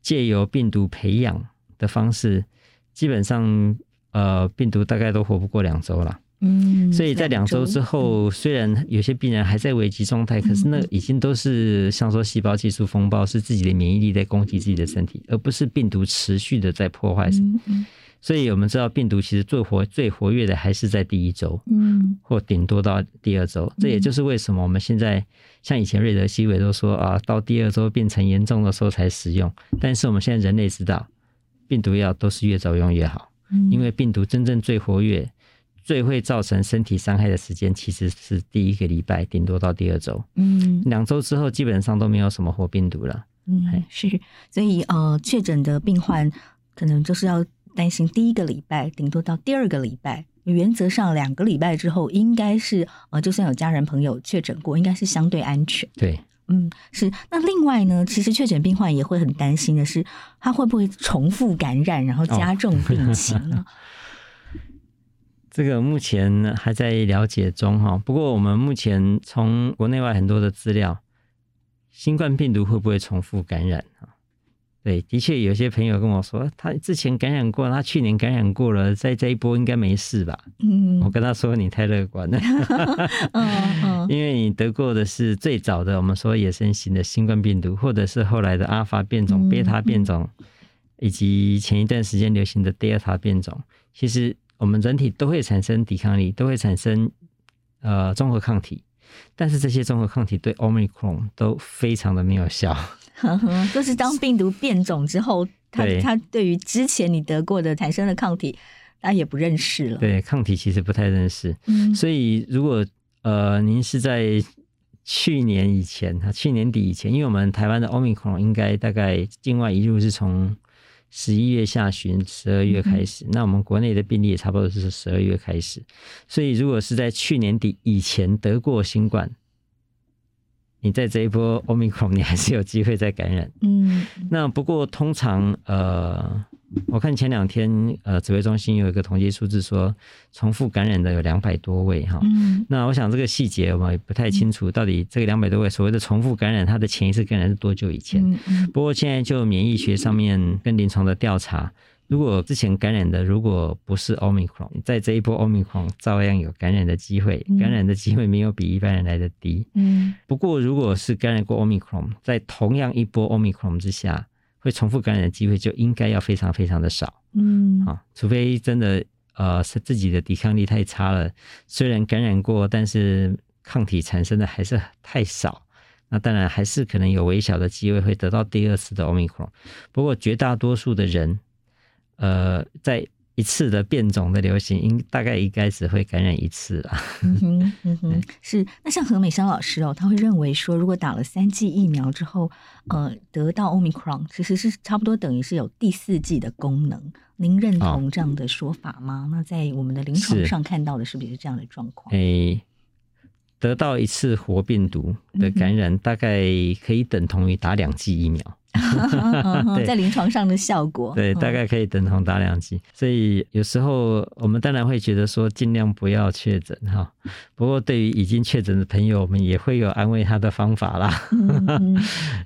借由病毒培养的方式。基本上，呃，病毒大概都活不过两周了。嗯，所以在两周之后，虽然有些病人还在危急状态，可是那已经都是像说细胞技术风暴，是自己的免疫力在攻击自己的身体，而不是病毒持续的在破坏。所以我们知道，病毒其实最活最活跃的还是在第一周，嗯，或顶多到第二周。这也就是为什么我们现在像以前瑞德西韦都说啊，到第二周变成严重的时候才使用。但是我们现在人类知道。病毒药都是越早用越好，因为病毒真正最活跃、最会造成身体伤害的时间，其实是第一个礼拜，顶多到第二周。嗯，两周之后基本上都没有什么活病毒了。嗯，是，所以呃，确诊的病患可能就是要担心第一个礼拜，顶多到第二个礼拜原则上两个礼拜之后，应该是呃，就算有家人朋友确诊过，应该是相对安全。对，嗯，是。那另外呢，其实确诊病患也会很担心的是，他会不会重复感染，然后加重病情呢？哦 这个目前还在了解中哈，不过我们目前从国内外很多的资料，新冠病毒会不会重复感染啊？对，的确有些朋友跟我说，他之前感染过，他去年感染过了，在这一波应该没事吧？嗯，我跟他说你太乐观了 因为你得过的是最早的我们说野生型的新冠病毒，或者是后来的阿尔法变种、贝塔变种，以及前一段时间流行的德尔塔变种，其实。我们人体都会产生抵抗力，都会产生呃综合抗体，但是这些综合抗体对 Omicron 都非常的没有效。呵呵，就是当病毒变种之后，它它对于之前你得过的产生的抗体，它也不认识了。对，抗体其实不太认识。嗯，所以如果呃您是在去年以前，去年底以前，因为我们台湾的奥密克戎应该大概境外移入是从。十一月下旬，十二月开始，嗯、那我们国内的病例也差不多是十二月开始。所以，如果是在去年底以前得过新冠，你在这一波 Omicron，你还是有机会再感染。嗯，那不过通常呃。我看前两天，呃，指挥中心有一个统计数字说，重复感染的有两百多位哈。嗯。那我想这个细节我们也不太清楚，到底这个两百多位所谓的重复感染，它的前一次感染是多久以前？嗯嗯。不过现在就免疫学上面跟临床的调查，如果之前感染的如果不是 Omicron，在这一波 Omicron 照样有感染的机会，感染的机会没有比一般人来的低。嗯。不过如果是感染过 Omicron，在同样一波 Omicron 之下。会重复感染的机会就应该要非常非常的少，嗯，啊，除非真的呃是自己的抵抗力太差了，虽然感染过，但是抗体产生的还是太少，那当然还是可能有微小的机会会得到第二次的 Omicron，不过绝大多数的人，呃，在一次的变种的流行，应大概应该只会感染一次了。嗯哼，嗯哼，是。那像何美香老师哦，他会认为说，如果打了三剂疫苗之后，呃，得到 Omicron，其实是差不多等于是有第四剂的功能。您认同这样的说法吗？哦、那在我们的临床上看到的是不是这样的状况？诶，得到一次活病毒的感染，大概可以等同于打两剂疫苗。在临床上的效果，对，大概可以等同打两剂。所以有时候我们当然会觉得说，尽量不要确诊哈。不过对于已经确诊的朋友，我们也会有安慰他的方法啦。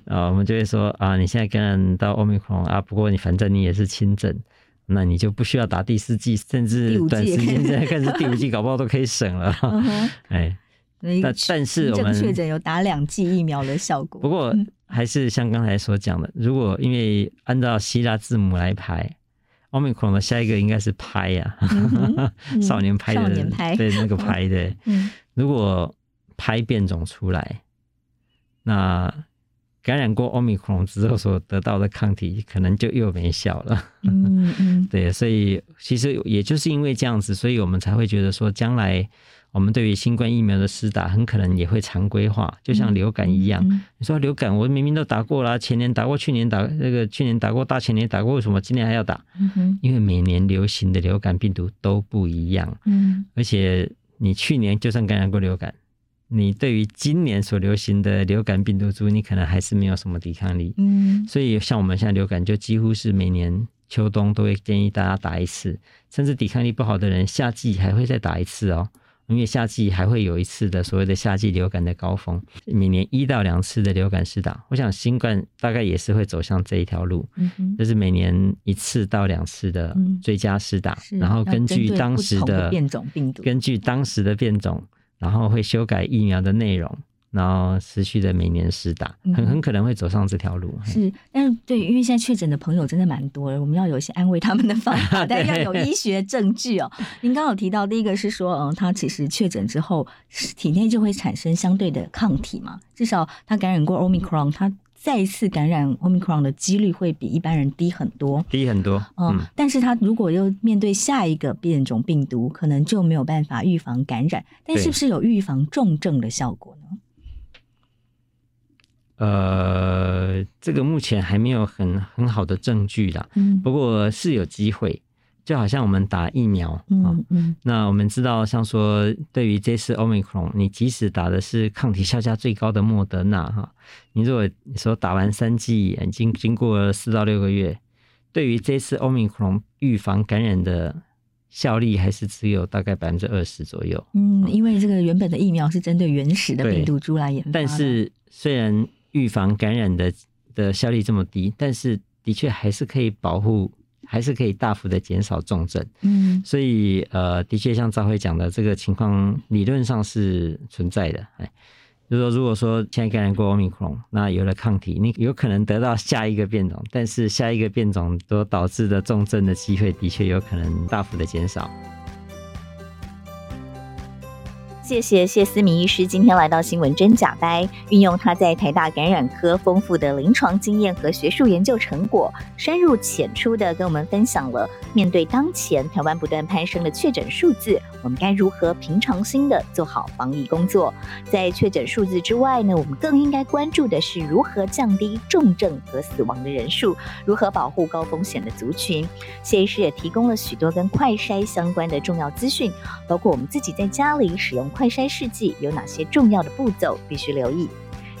啊，我们就会说啊，你现在感染到 Omicron 啊，不过你反正你也是轻症，那你就不需要打第四剂，甚至短时间现在开始第五剂，搞不好都可以省了。哎。但但是我们确诊有打两剂疫苗的效果。不过还是像刚才所讲的，如果因为按照希腊字母来排，Omicron 的下一个应该是拍呀，少年拍 的，少年拍，对那个拍的。如果拍变种出来，那感染过 Omicron 之后所得到的抗体可能就又没效了。嗯嗯，对，所以其实也就是因为这样子，所以我们才会觉得说将来。我们对于新冠疫苗的施打，很可能也会常规化，就像流感一样。嗯、你说流感，我明明都打过了，前年打过，去年打那个，去年打过，大前年打过，为什么今年还要打？嗯、因为每年流行的流感病毒都不一样。嗯，而且你去年就算感染过流感，你对于今年所流行的流感病毒株，你可能还是没有什么抵抗力。嗯，所以像我们现在流感，就几乎是每年秋冬都会建议大家打一次，甚至抵抗力不好的人，夏季还会再打一次哦。因为夏季还会有一次的所谓的夏季流感的高峰，每年一到两次的流感施打，我想新冠大概也是会走向这一条路，嗯、就是每年一次到两次的追加施打，嗯、然后根据当时的变种病毒，根据当时的变种，然后会修改疫苗的内容。然后持续的每年施打，很很可能会走上这条路。嗯、是，但是对，因为现在确诊的朋友真的蛮多的，我们要有一些安慰他们的方法，但要有医学证据哦。您刚刚有提到第一个是说，嗯，他其实确诊之后，体内就会产生相对的抗体嘛，至少他感染过 Omicron，他再一次感染 Omicron 的几率会比一般人低很多，低很多。嗯，但是他如果又面对下一个变种病毒，可能就没有办法预防感染，但是不是有预防重症的效果呢？呃，这个目前还没有很很好的证据啦。嗯，不过是有机会，就好像我们打疫苗啊，嗯嗯，那我们知道，像说对于这次 Omicron，你即使打的是抗体效价最高的莫德纳哈，你如果你说打完三剂，已经经过了四到六个月，对于这次 Omicron 预防感染的效力还是只有大概百分之二十左右。嗯，因为这个原本的疫苗是针对原始的病毒株来研发，但是虽然预防感染的的效力这么低，但是的确还是可以保护。还是可以大幅的减少重症，嗯，所以呃，的确像赵辉讲的，这个情况理论上是存在的。哎，就是说，如果说现在感染过 Omicron，那有了抗体，你有可能得到下一个变种，但是下一个变种所导致的重症的机会，的确有可能大幅的减少。谢谢谢思明医师今天来到新闻真假掰，运用他在台大感染科丰富的临床经验和学术研究成果，深入浅出的跟我们分享了面对当前台湾不断攀升的确诊数字，我们该如何平常心的做好防疫工作。在确诊数字之外呢，我们更应该关注的是如何降低重症和死亡的人数，如何保护高风险的族群。谢医师也提供了许多跟快筛相关的重要资讯，包括我们自己在家里使用。快筛试剂有哪些重要的步骤必须留意？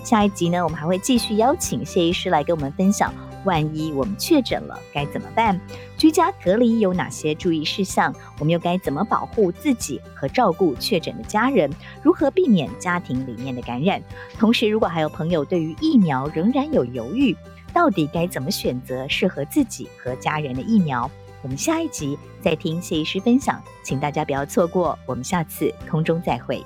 下一集呢，我们还会继续邀请谢医师来跟我们分享，万一我们确诊了该怎么办？居家隔离有哪些注意事项？我们又该怎么保护自己和照顾确诊的家人？如何避免家庭里面的感染？同时，如果还有朋友对于疫苗仍然有犹豫，到底该怎么选择适合自己和家人的疫苗？我们下一集再听谢医师分享，请大家不要错过。我们下次空中再会。